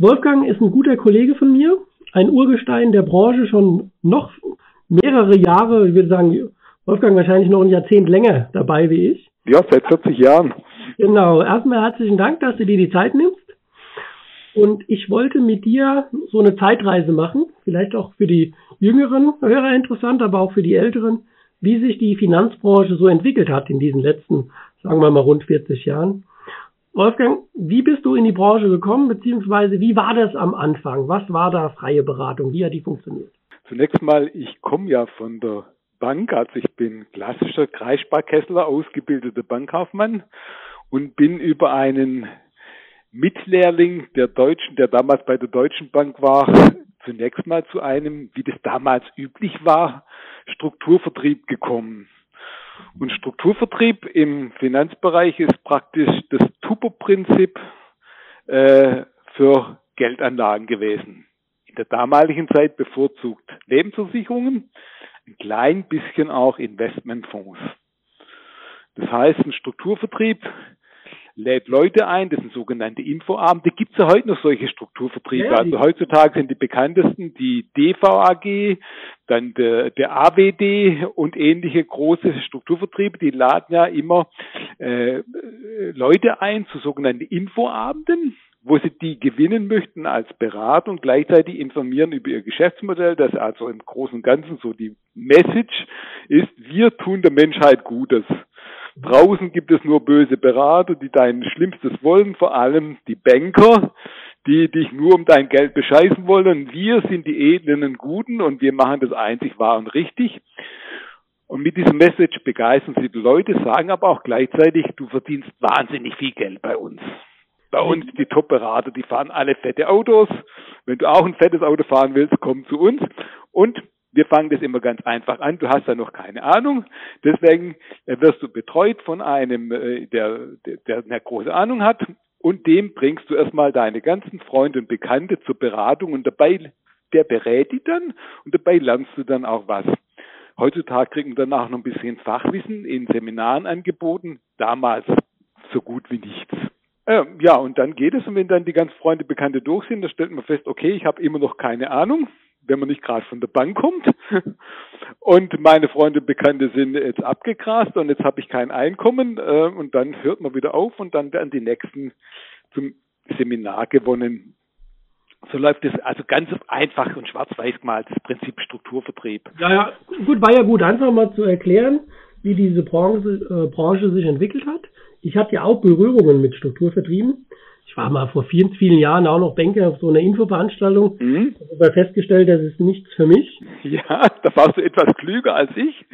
Wolfgang ist ein guter Kollege von mir, ein Urgestein der Branche, schon noch mehrere Jahre, ich würde sagen, Wolfgang wahrscheinlich noch ein Jahrzehnt länger dabei wie ich. Ja, seit 40 Jahren. Genau, erstmal herzlichen Dank, dass du dir die Zeit nimmst. Und ich wollte mit dir so eine Zeitreise machen, vielleicht auch für die jüngeren Hörer interessant, aber auch für die älteren, wie sich die Finanzbranche so entwickelt hat in diesen letzten, sagen wir mal, rund 40 Jahren. Wolfgang, wie bist du in die Branche gekommen, beziehungsweise wie war das am Anfang? Was war da freie Beratung? Wie hat die funktioniert? Zunächst mal, ich komme ja von der Bank, also ich bin klassischer Kreissparkessler, ausgebildeter Bankkaufmann und bin über einen Mitlehrling der Deutschen, der damals bei der Deutschen Bank war, zunächst mal zu einem, wie das damals üblich war, Strukturvertrieb gekommen. Und Strukturvertrieb im Finanzbereich ist praktisch das Tupo-Prinzip äh, für Geldanlagen gewesen. In der damaligen Zeit bevorzugt Lebensversicherungen, ein klein bisschen auch Investmentfonds. Das heißt, ein Strukturvertrieb lädt Leute ein, das sind sogenannte Infoabende. Gibt es ja heute noch solche Strukturvertriebe? Ja, also heutzutage sind die bekanntesten die DVAG, dann der, der AWD und ähnliche große Strukturvertriebe, die laden ja immer äh, Leute ein zu sogenannten Infoabenden wo sie die gewinnen möchten als Berater und gleichzeitig informieren über ihr Geschäftsmodell, das also im Großen und Ganzen so die Message ist, wir tun der Menschheit Gutes. Draußen gibt es nur böse Berater, die dein Schlimmstes wollen, vor allem die Banker, die dich nur um dein Geld bescheißen wollen. Und wir sind die Edlen und Guten und wir machen das einzig wahr und richtig. Und mit diesem Message begeistern sie die Leute, sagen aber auch gleichzeitig, du verdienst wahnsinnig viel Geld bei uns. Bei uns die Top-Berater, die fahren alle fette Autos. Wenn du auch ein fettes Auto fahren willst, komm zu uns. Und wir fangen das immer ganz einfach an. Du hast da noch keine Ahnung. Deswegen äh, wirst du betreut von einem, äh, der, der eine große Ahnung hat. Und dem bringst du erstmal deine ganzen Freunde und Bekannte zur Beratung und dabei, der berät die dann und dabei lernst du dann auch was. Heutzutage kriegen wir danach noch ein bisschen Fachwissen in Seminaren angeboten. Damals so gut wie nichts. Äh, ja, und dann geht es, und wenn dann die ganzen Freunde, Bekannte durch sind, dann stellt man fest, okay, ich habe immer noch keine Ahnung wenn man nicht gerade von der Bank kommt. Und meine Freunde, Bekannte sind jetzt abgegrast und jetzt habe ich kein Einkommen äh, und dann hört man wieder auf und dann werden die nächsten zum Seminar gewonnen. So läuft es also ganz einfach und schwarz-weiß gemalt, das Prinzip Strukturvertrieb. Ja, ja, gut, war ja gut, einfach mal zu erklären, wie diese Branche, äh, Branche sich entwickelt hat. Ich hatte ja auch Berührungen mit Strukturvertrieben ich war mal vor vielen, vielen Jahren auch noch Banker auf so einer Infoveranstaltung. Mhm. habe festgestellt, das ist nichts für mich. Ja, da warst du etwas klüger als ich.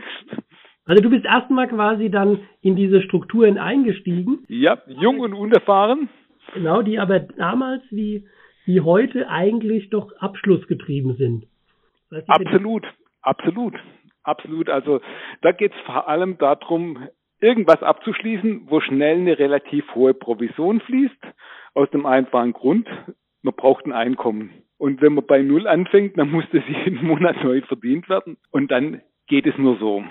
Also du bist erstmal quasi dann in diese Strukturen eingestiegen. Ja, jung und unerfahren. Genau, die aber damals wie, wie heute eigentlich doch abschlussgetrieben sind. Absolut, absolut, absolut. Also da geht es vor allem darum, irgendwas abzuschließen, wo schnell eine relativ hohe Provision fließt aus dem einfachen Grund, man braucht ein Einkommen. Und wenn man bei Null anfängt, dann muss das jeden Monat neu verdient werden. Und dann geht es nur so.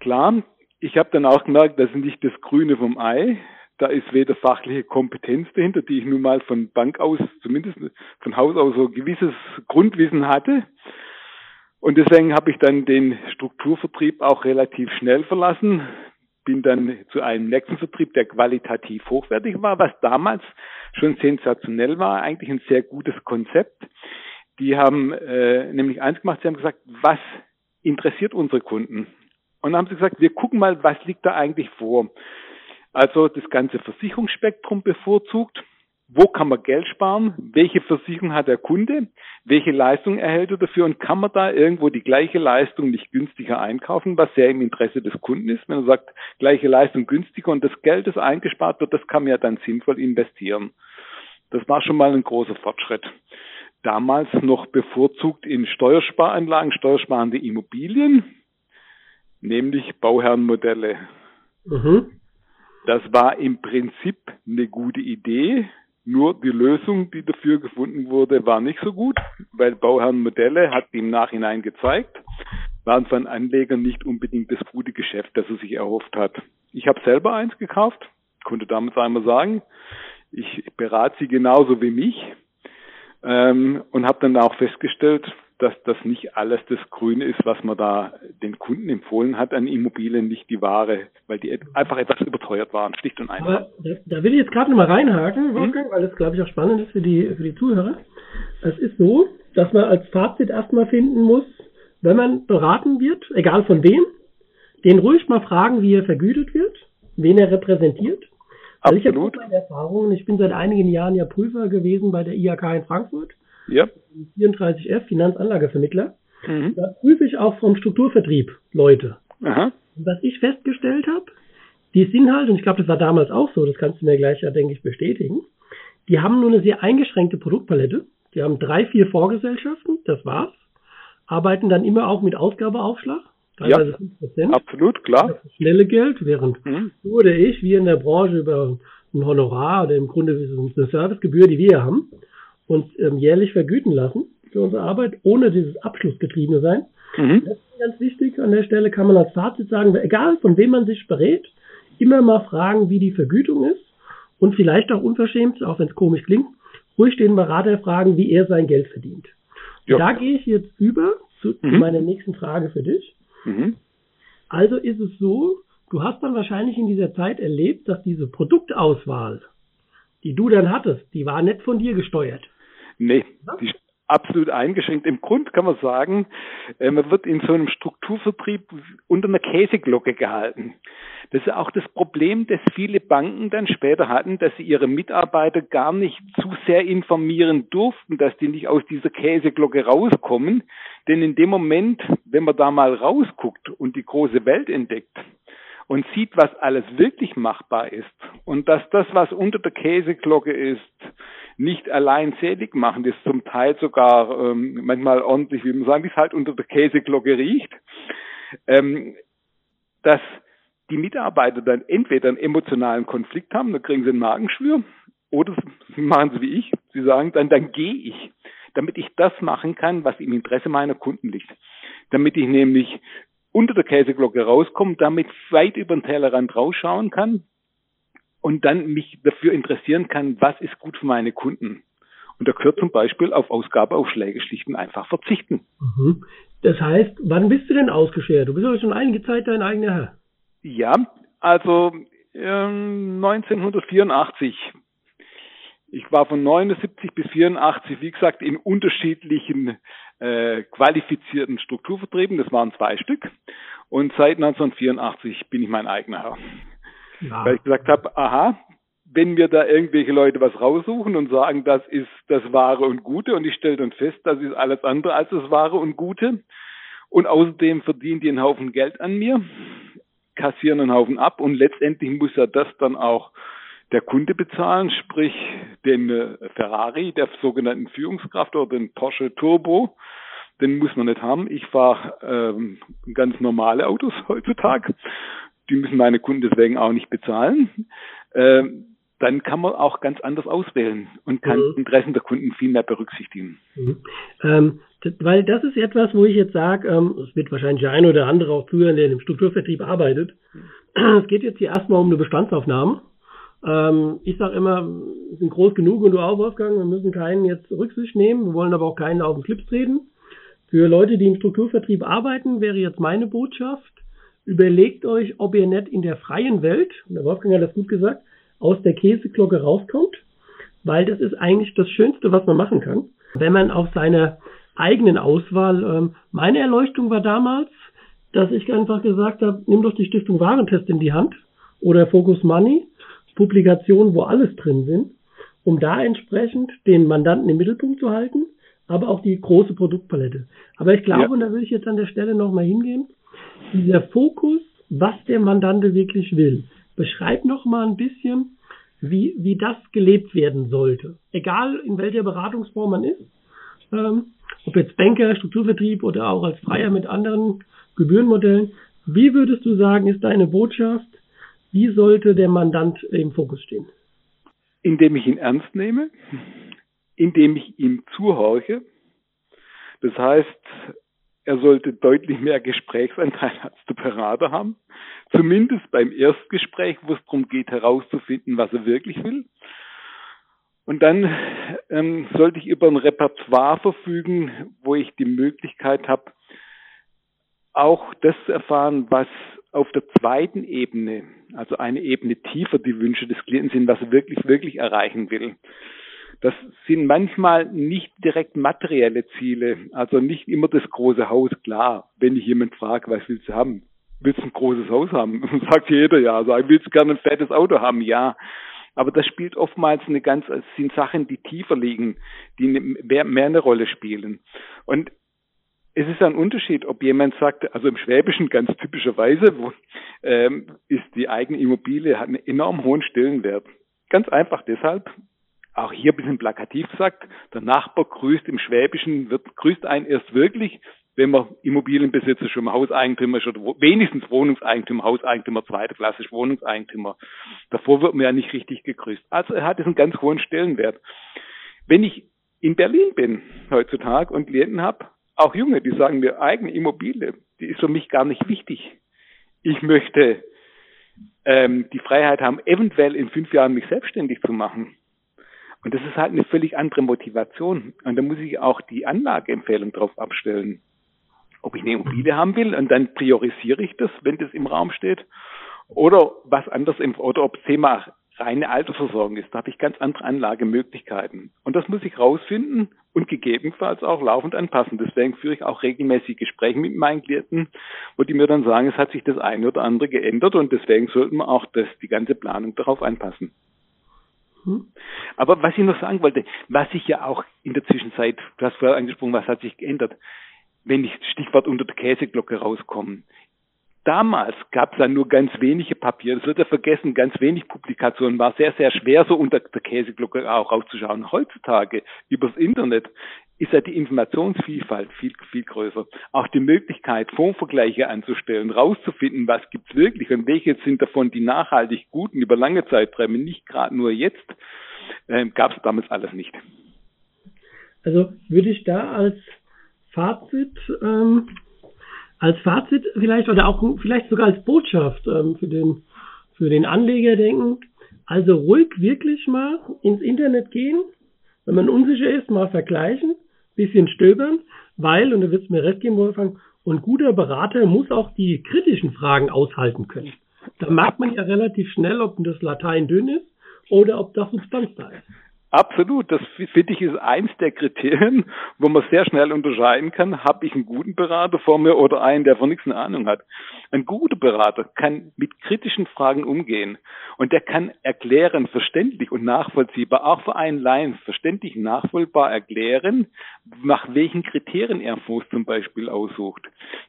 Klar, ich habe dann auch gemerkt, das ist nicht das Grüne vom Ei. Da ist weder fachliche Kompetenz dahinter, die ich nun mal von Bank aus, zumindest von Haus aus so gewisses Grundwissen hatte. Und deswegen habe ich dann den Strukturvertrieb auch relativ schnell verlassen bin dann zu einem nächsten Vertrieb, der qualitativ hochwertig war, was damals schon sensationell war, eigentlich ein sehr gutes Konzept. Die haben äh, nämlich eins gemacht, sie haben gesagt, was interessiert unsere Kunden? Und dann haben sie gesagt, wir gucken mal, was liegt da eigentlich vor. Also das ganze Versicherungsspektrum bevorzugt, wo kann man Geld sparen, welche Versicherung hat der Kunde, welche Leistung erhält er dafür und kann man da irgendwo die gleiche Leistung nicht günstiger einkaufen, was sehr im Interesse des Kunden ist. Wenn er sagt, gleiche Leistung günstiger und das Geld, das eingespart wird, das kann man ja dann sinnvoll investieren. Das war schon mal ein großer Fortschritt. damals noch bevorzugt in Steuersparanlagen, steuersparende Immobilien, nämlich Bauherrenmodelle. Mhm. Das war im Prinzip eine gute Idee, nur die Lösung, die dafür gefunden wurde, war nicht so gut, weil Bauherrenmodelle hat im Nachhinein gezeigt, waren von Anlegern nicht unbedingt das gute Geschäft, das er sich erhofft hat. Ich habe selber eins gekauft, konnte damals einmal sagen, ich berate sie genauso wie mich ähm, und habe dann auch festgestellt, dass das nicht alles das Grüne ist, was man da den Kunden empfohlen hat an Immobilien, nicht die Ware, weil die einfach etwas überteuert waren, schlicht und einfach. Aber da, da will ich jetzt gerade nochmal reinhaken, mhm. Wolfgang, weil das, glaube ich, auch spannend ist für die, für die Zuhörer. Es ist so, dass man als Fazit erstmal finden muss, wenn man beraten wird, egal von wem, den ruhig mal fragen, wie er vergütet wird, wen er repräsentiert. Absolut. ich habe meine Erfahrungen, ich bin seit einigen Jahren ja Prüfer gewesen bei der IHK in Frankfurt ja. 34F, Finanzanlagevermittler. Mhm. Da prüfe ich auch vom Strukturvertrieb Leute. Aha. Und was ich festgestellt habe, die sind halt, und ich glaube, das war damals auch so, das kannst du mir gleich ja, denke ich, bestätigen, die haben nur eine sehr eingeschränkte Produktpalette. Die haben drei, vier Vorgesellschaften, das war's. Arbeiten dann immer auch mit Ausgabeaufschlag. Teilweise ja, 5%. Absolut, klar. Das schnelle Geld, während mhm. du oder ich, wir in der Branche über ein Honorar oder im Grunde eine Servicegebühr, die wir haben, uns ähm, jährlich vergüten lassen für unsere Arbeit, ohne dieses Abschlussgetriebene sein. Mhm. Das ist ganz wichtig. An der Stelle kann man als Fazit sagen, egal von wem man sich berät, immer mal fragen, wie die Vergütung ist und vielleicht auch unverschämt, auch wenn es komisch klingt, ruhig den Berater fragen, wie er sein Geld verdient. Ja. Da gehe ich jetzt über zu, mhm. meiner nächsten Frage für dich. Mhm. Also ist es so, du hast dann wahrscheinlich in dieser Zeit erlebt, dass diese Produktauswahl, die du dann hattest, die war nicht von dir gesteuert. Nee, die ist absolut eingeschränkt. Im Grund kann man sagen, äh, man wird in so einem Strukturvertrieb unter einer Käseglocke gehalten. Das ist auch das Problem, das viele Banken dann später hatten, dass sie ihre Mitarbeiter gar nicht zu sehr informieren durften, dass die nicht aus dieser Käseglocke rauskommen. Denn in dem Moment, wenn man da mal rausguckt und die große Welt entdeckt, und sieht, was alles wirklich machbar ist und dass das, was unter der Käseglocke ist, nicht allein selig machen, das zum Teil sogar ähm, manchmal ordentlich, wie man sagen, wie es halt unter der Käseglocke riecht, ähm, dass die Mitarbeiter dann entweder einen emotionalen Konflikt haben, dann kriegen sie einen Magenschwür, oder sie machen sie wie ich, sie sagen dann, dann gehe ich, damit ich das machen kann, was im Interesse meiner Kunden liegt. Damit ich nämlich unter der Käseglocke rauskomme, damit weit über den Tellerrand rausschauen kann und dann mich dafür interessieren kann, was ist gut für meine Kunden. Und da gehört zum Beispiel auf Ausgabeaufschläge schlicht und einfach verzichten. Mhm. Das heißt, wann bist du denn ausgeschert? Du bist aber schon einige Zeit dein eigener Herr. Ja, also ähm, 1984. Ich war von 79 bis 84, wie gesagt, in unterschiedlichen äh, qualifizierten Strukturvertrieben. Das waren zwei Stück. Und seit 1984 bin ich mein eigener Herr. Ja. Weil ich gesagt habe, aha, wenn mir da irgendwelche Leute was raussuchen und sagen, das ist das Wahre und Gute und ich stelle dann fest, das ist alles andere als das Wahre und Gute und außerdem verdienen die einen Haufen Geld an mir, kassieren einen Haufen ab und letztendlich muss ja das dann auch der Kunde bezahlen, sprich den äh, Ferrari, der sogenannten Führungskraft oder den Porsche Turbo, den muss man nicht haben. Ich fahre ähm, ganz normale Autos heutzutage die müssen meine Kunden deswegen auch nicht bezahlen. Ähm, dann kann man auch ganz anders auswählen und kann mhm. Interessen der Kunden viel mehr berücksichtigen. Mhm. Ähm, weil das ist etwas, wo ich jetzt sage, ähm, es wird wahrscheinlich der eine oder andere auch zuhören, der im Strukturvertrieb arbeitet. Es geht jetzt hier erstmal um eine Bestandsaufnahme. Ähm, ich sage immer, wir sind groß genug und du auch, Wolfgang, wir müssen keinen jetzt Rücksicht nehmen, wir wollen aber auch keinen auf den Schlips treten. Für Leute, die im Strukturvertrieb arbeiten, wäre jetzt meine Botschaft, Überlegt euch, ob ihr nicht in der freien Welt, und der Wolfgang hat das gut gesagt, aus der Käseglocke rauskommt, weil das ist eigentlich das Schönste, was man machen kann. Wenn man auf seiner eigenen Auswahl, ähm, meine Erleuchtung war damals, dass ich einfach gesagt habe, nimm doch die Stiftung Warentest in die Hand oder Focus Money, Publikationen, wo alles drin sind, um da entsprechend den Mandanten im Mittelpunkt zu halten, aber auch die große Produktpalette. Aber ich glaube, ja. und da würde ich jetzt an der Stelle nochmal hingehen, dieser Fokus, was der Mandante wirklich will. Beschreib noch mal ein bisschen, wie, wie das gelebt werden sollte. Egal in welcher Beratungsform man ist. ähm, ob jetzt Banker, Strukturvertrieb oder auch als Freier mit anderen Gebührenmodellen. Wie würdest du sagen, ist deine Botschaft? Wie sollte der Mandant im Fokus stehen? Indem ich ihn ernst nehme, indem ich ihm zuhorche. Das heißt, er sollte deutlich mehr Gesprächsanteil als der Berater haben. Zumindest beim Erstgespräch, wo es darum geht, herauszufinden, was er wirklich will. Und dann ähm, sollte ich über ein Repertoire verfügen, wo ich die Möglichkeit habe, auch das zu erfahren, was auf der zweiten Ebene, also eine Ebene tiefer die Wünsche des Klienten sind, was er wirklich, wirklich erreichen will. Das sind manchmal nicht direkt materielle Ziele, also nicht immer das große Haus. Klar, wenn ich jemand frage, was willst du haben? Willst du ein großes Haus haben? Sagt jeder ja. Also, willst du gerne ein fettes Auto haben? Ja. Aber das spielt oftmals eine ganz, es sind Sachen, die tiefer liegen, die mehr, mehr eine Rolle spielen. Und es ist ein Unterschied, ob jemand sagt, also im Schwäbischen ganz typischerweise, wo, ähm, ist die eigene Immobilie, hat einen enorm hohen Stellenwert. Ganz einfach deshalb, auch hier ein bisschen plakativ gesagt, der Nachbar grüßt im Schwäbischen, wird, grüßt einen erst wirklich, wenn man Immobilienbesitzer schon Hauseigentümer ist oder wenigstens Wohnungseigentümer, Hauseigentümer, zweite Klasse Wohnungseigentümer. Davor wird man ja nicht richtig gegrüßt. Also er hat einen ganz hohen Stellenwert. Wenn ich in Berlin bin heutzutage und Klienten habe, auch Junge, die sagen mir, eigene Immobilie, die ist für mich gar nicht wichtig. Ich möchte ähm, die Freiheit haben, eventuell in fünf Jahren mich selbstständig zu machen. Und das ist halt eine völlig andere Motivation. Und da muss ich auch die Anlageempfehlung drauf abstellen. Ob ich eine Immobilie haben will und dann priorisiere ich das, wenn das im Raum steht. Oder was anderes, im, oder ob das Thema reine Altersversorgung ist. Da habe ich ganz andere Anlagemöglichkeiten. Und das muss ich rausfinden und gegebenenfalls auch laufend anpassen. Deswegen führe ich auch regelmäßig Gespräche mit meinen Klienten, wo die mir dann sagen, es hat sich das eine oder andere geändert und deswegen sollten wir auch das, die ganze Planung darauf anpassen. Hm? Aber was ich noch sagen wollte, was sich ja auch in der Zwischenzeit, du hast vorher angesprochen, was hat sich geändert, wenn ich Stichwort unter der Käseglocke rauskomme. Damals gab es dann nur ganz wenige Papiere, das wird ja vergessen, ganz wenig Publikationen, war sehr, sehr schwer, so unter der Käseglocke auch rauszuschauen. Heutzutage, übers Internet, ist ja die Informationsvielfalt viel, viel größer. Auch die Möglichkeit, Fondsvergleiche anzustellen, rauszufinden, was gibt's wirklich und welche sind davon die nachhaltig guten über lange Zeiträume, nicht gerade nur jetzt, äh, gab es damals alles nicht. Also würde ich da als Fazit ähm, als Fazit vielleicht oder auch vielleicht sogar als Botschaft ähm, für den für den Anleger denken. Also ruhig wirklich mal ins Internet gehen, wenn man unsicher ist, mal vergleichen, bisschen stöbern, weil, und da wird es mir recht geben, Wolfgang, und guter Berater muss auch die kritischen Fragen aushalten können. Da merkt man ja relativ schnell, ob das Latein dünn ist oder ob da Substanz da ist. Absolut, das finde ich ist eins der Kriterien, wo man sehr schnell unterscheiden kann, habe ich einen guten Berater vor mir oder einen, der von nichts eine Ahnung hat. Ein guter Berater kann mit kritischen Fragen umgehen und der kann erklären, verständlich und nachvollziehbar, auch für einen Laien verständlich nachvollziehbar erklären, nach welchen Kriterien er Fonds zum Beispiel aussucht.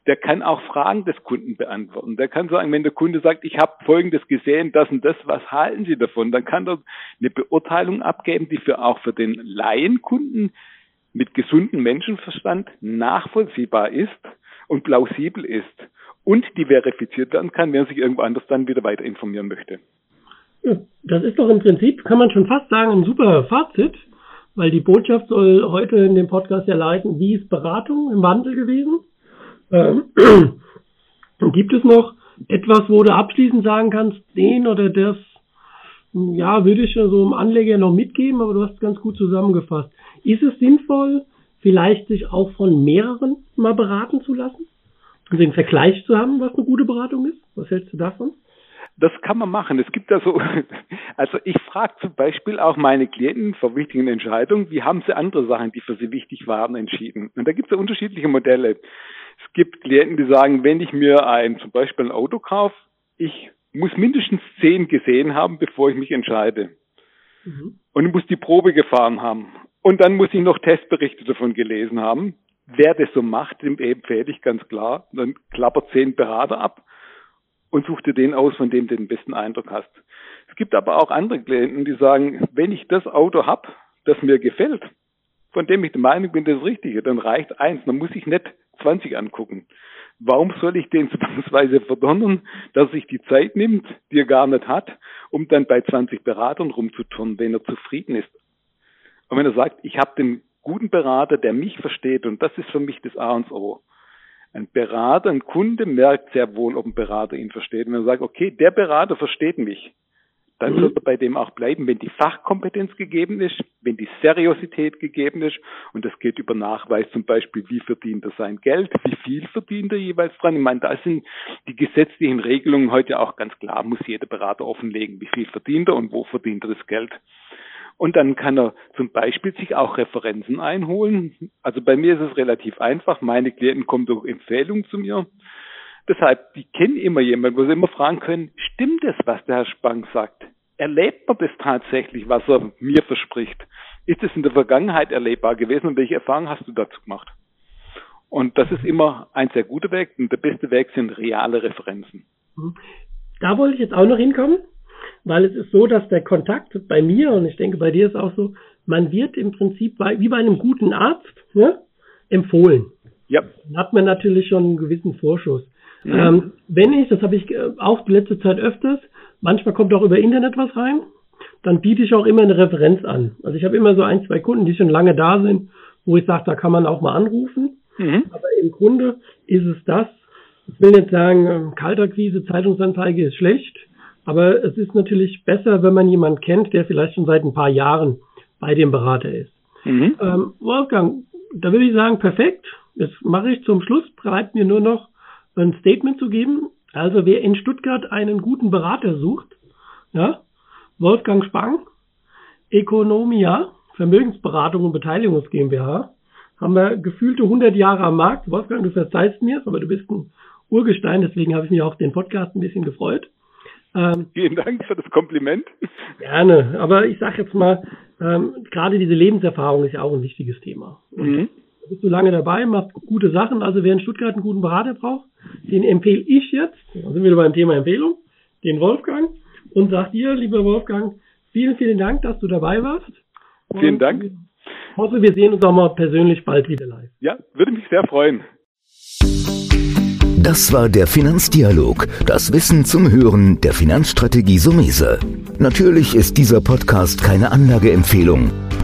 Der kann auch Fragen des Kunden beantworten. Der kann sagen, wenn der Kunde sagt, ich habe Folgendes gesehen, das und das, was halten Sie davon? Dann kann er eine Beurteilung abgeben, die für auch für den Laienkunden mit gesundem Menschenverstand nachvollziehbar ist und plausibel ist und die verifiziert werden kann, wenn er sich irgendwo anders dann wieder weiter informieren möchte. Das ist doch im Prinzip, kann man schon fast sagen, ein super Fazit, weil die Botschaft soll heute in dem Podcast ja leiten, wie ist Beratung im Wandel gewesen? Ähm, gibt es noch etwas, wo du abschließend sagen kannst, den oder das ja, würde ich so einem Anleger noch mitgeben, aber du hast es ganz gut zusammengefasst. Ist es sinnvoll, vielleicht sich auch von mehreren mal beraten zu lassen? Und den Vergleich zu haben, was eine gute Beratung ist? Was hältst du davon? Das kann man machen. Es gibt also, also ich frage zum Beispiel auch meine Klienten vor wichtigen Entscheidungen, wie haben sie andere Sachen, die für sie wichtig waren, entschieden? Und da gibt es ja unterschiedliche Modelle. Es gibt Klienten, die sagen, wenn ich mir ein, zum Beispiel ein Auto kaufe, ich muss mindestens zehn gesehen haben, bevor ich mich entscheide. Mhm. Und ich muss die Probe gefahren haben. Und dann muss ich noch Testberichte davon gelesen haben. Wer das so macht, dem empfehle ich ganz klar. Dann klappert zehn Berater ab und such dir den aus, von dem du den besten Eindruck hast. Es gibt aber auch andere Klienten, die sagen, wenn ich das Auto hab, das mir gefällt, von dem ich der Meinung bin, das ist Richtige, dann reicht eins. Man muss sich nicht 20 angucken. Warum soll ich den zwangsweise verdonnern, dass sich die Zeit nimmt, die er gar nicht hat, um dann bei 20 Beratern rumzuturnen, wenn er zufrieden ist? Und wenn er sagt, ich habe den guten Berater, der mich versteht, und das ist für mich das A und O. Ein Berater, ein Kunde merkt sehr wohl, ob ein Berater ihn versteht. Und wenn er sagt, okay, der Berater versteht mich, dann mhm. wird er bei dem auch bleiben, wenn die Fachkompetenz gegeben ist, wenn die Seriosität gegeben ist. Und das geht über Nachweis zum Beispiel, wie verdient er sein Geld, wie viel verdient er jeweils dran. Ich meine, da sind die gesetzlichen Regelungen heute auch ganz klar, muss jeder Berater offenlegen, wie viel verdient er und wo verdient er das Geld. Und dann kann er zum Beispiel sich auch Referenzen einholen. Also bei mir ist es relativ einfach. Meine Klienten kommen durch Empfehlungen zu mir. Deshalb, die kennen immer jemanden, wo sie immer fragen können, stimmt es, was der Herr Spang sagt? Erlebt man das tatsächlich, was er mir verspricht? Ist es in der Vergangenheit erlebbar gewesen und welche Erfahrungen hast du dazu gemacht? Und das ist immer ein sehr guter Weg und der beste Weg sind reale Referenzen. Mhm. Da wollte ich jetzt auch noch hinkommen, weil es ist so, dass der Kontakt bei mir und ich denke bei dir ist auch so, man wird im Prinzip bei, wie bei einem guten Arzt ne, empfohlen. Ja. Dann hat man natürlich schon einen gewissen Vorschuss. Mhm. Ähm, wenn ich, das habe ich äh, auch die letzte Zeit öfters, manchmal kommt auch über Internet was rein, dann biete ich auch immer eine Referenz an. Also ich habe immer so ein, zwei Kunden, die schon lange da sind, wo ich sage, da kann man auch mal anrufen. Mhm. Aber im Grunde ist es das, ich will nicht sagen, ähm, Kalterquise, Zeitungsanzeige ist schlecht, aber es ist natürlich besser, wenn man jemanden kennt, der vielleicht schon seit ein paar Jahren bei dem Berater ist. Mhm. Ähm, Wolfgang, da würde ich sagen, perfekt. Das mache ich zum Schluss, bleibt mir nur noch ein Statement zu geben. Also wer in Stuttgart einen guten Berater sucht, ja, Wolfgang Spang, Ökonomia, Vermögensberatung und Beteiligungs GmbH, haben wir gefühlte 100 Jahre am Markt. Wolfgang, du verzeihst mir, aber du bist ein Urgestein, deswegen habe ich mich auf den Podcast ein bisschen gefreut. Ähm, Vielen Dank für das Kompliment. Gerne, aber ich sage jetzt mal, ähm, gerade diese Lebenserfahrung ist ja auch ein wichtiges Thema. Mhm. Du bist du lange dabei, machst gute Sachen. Also wer in Stuttgart einen guten Berater braucht, den empfehle ich jetzt, da sind wir beim Thema Empfehlung, den Wolfgang und sag dir, lieber Wolfgang, vielen, vielen Dank, dass du dabei warst. Und vielen Dank. Ich hoffe, wir sehen uns auch mal persönlich bald wieder live. Ja, würde mich sehr freuen. Das war der Finanzdialog, das Wissen zum Hören der Finanzstrategie Sumese. Natürlich ist dieser Podcast keine Anlageempfehlung,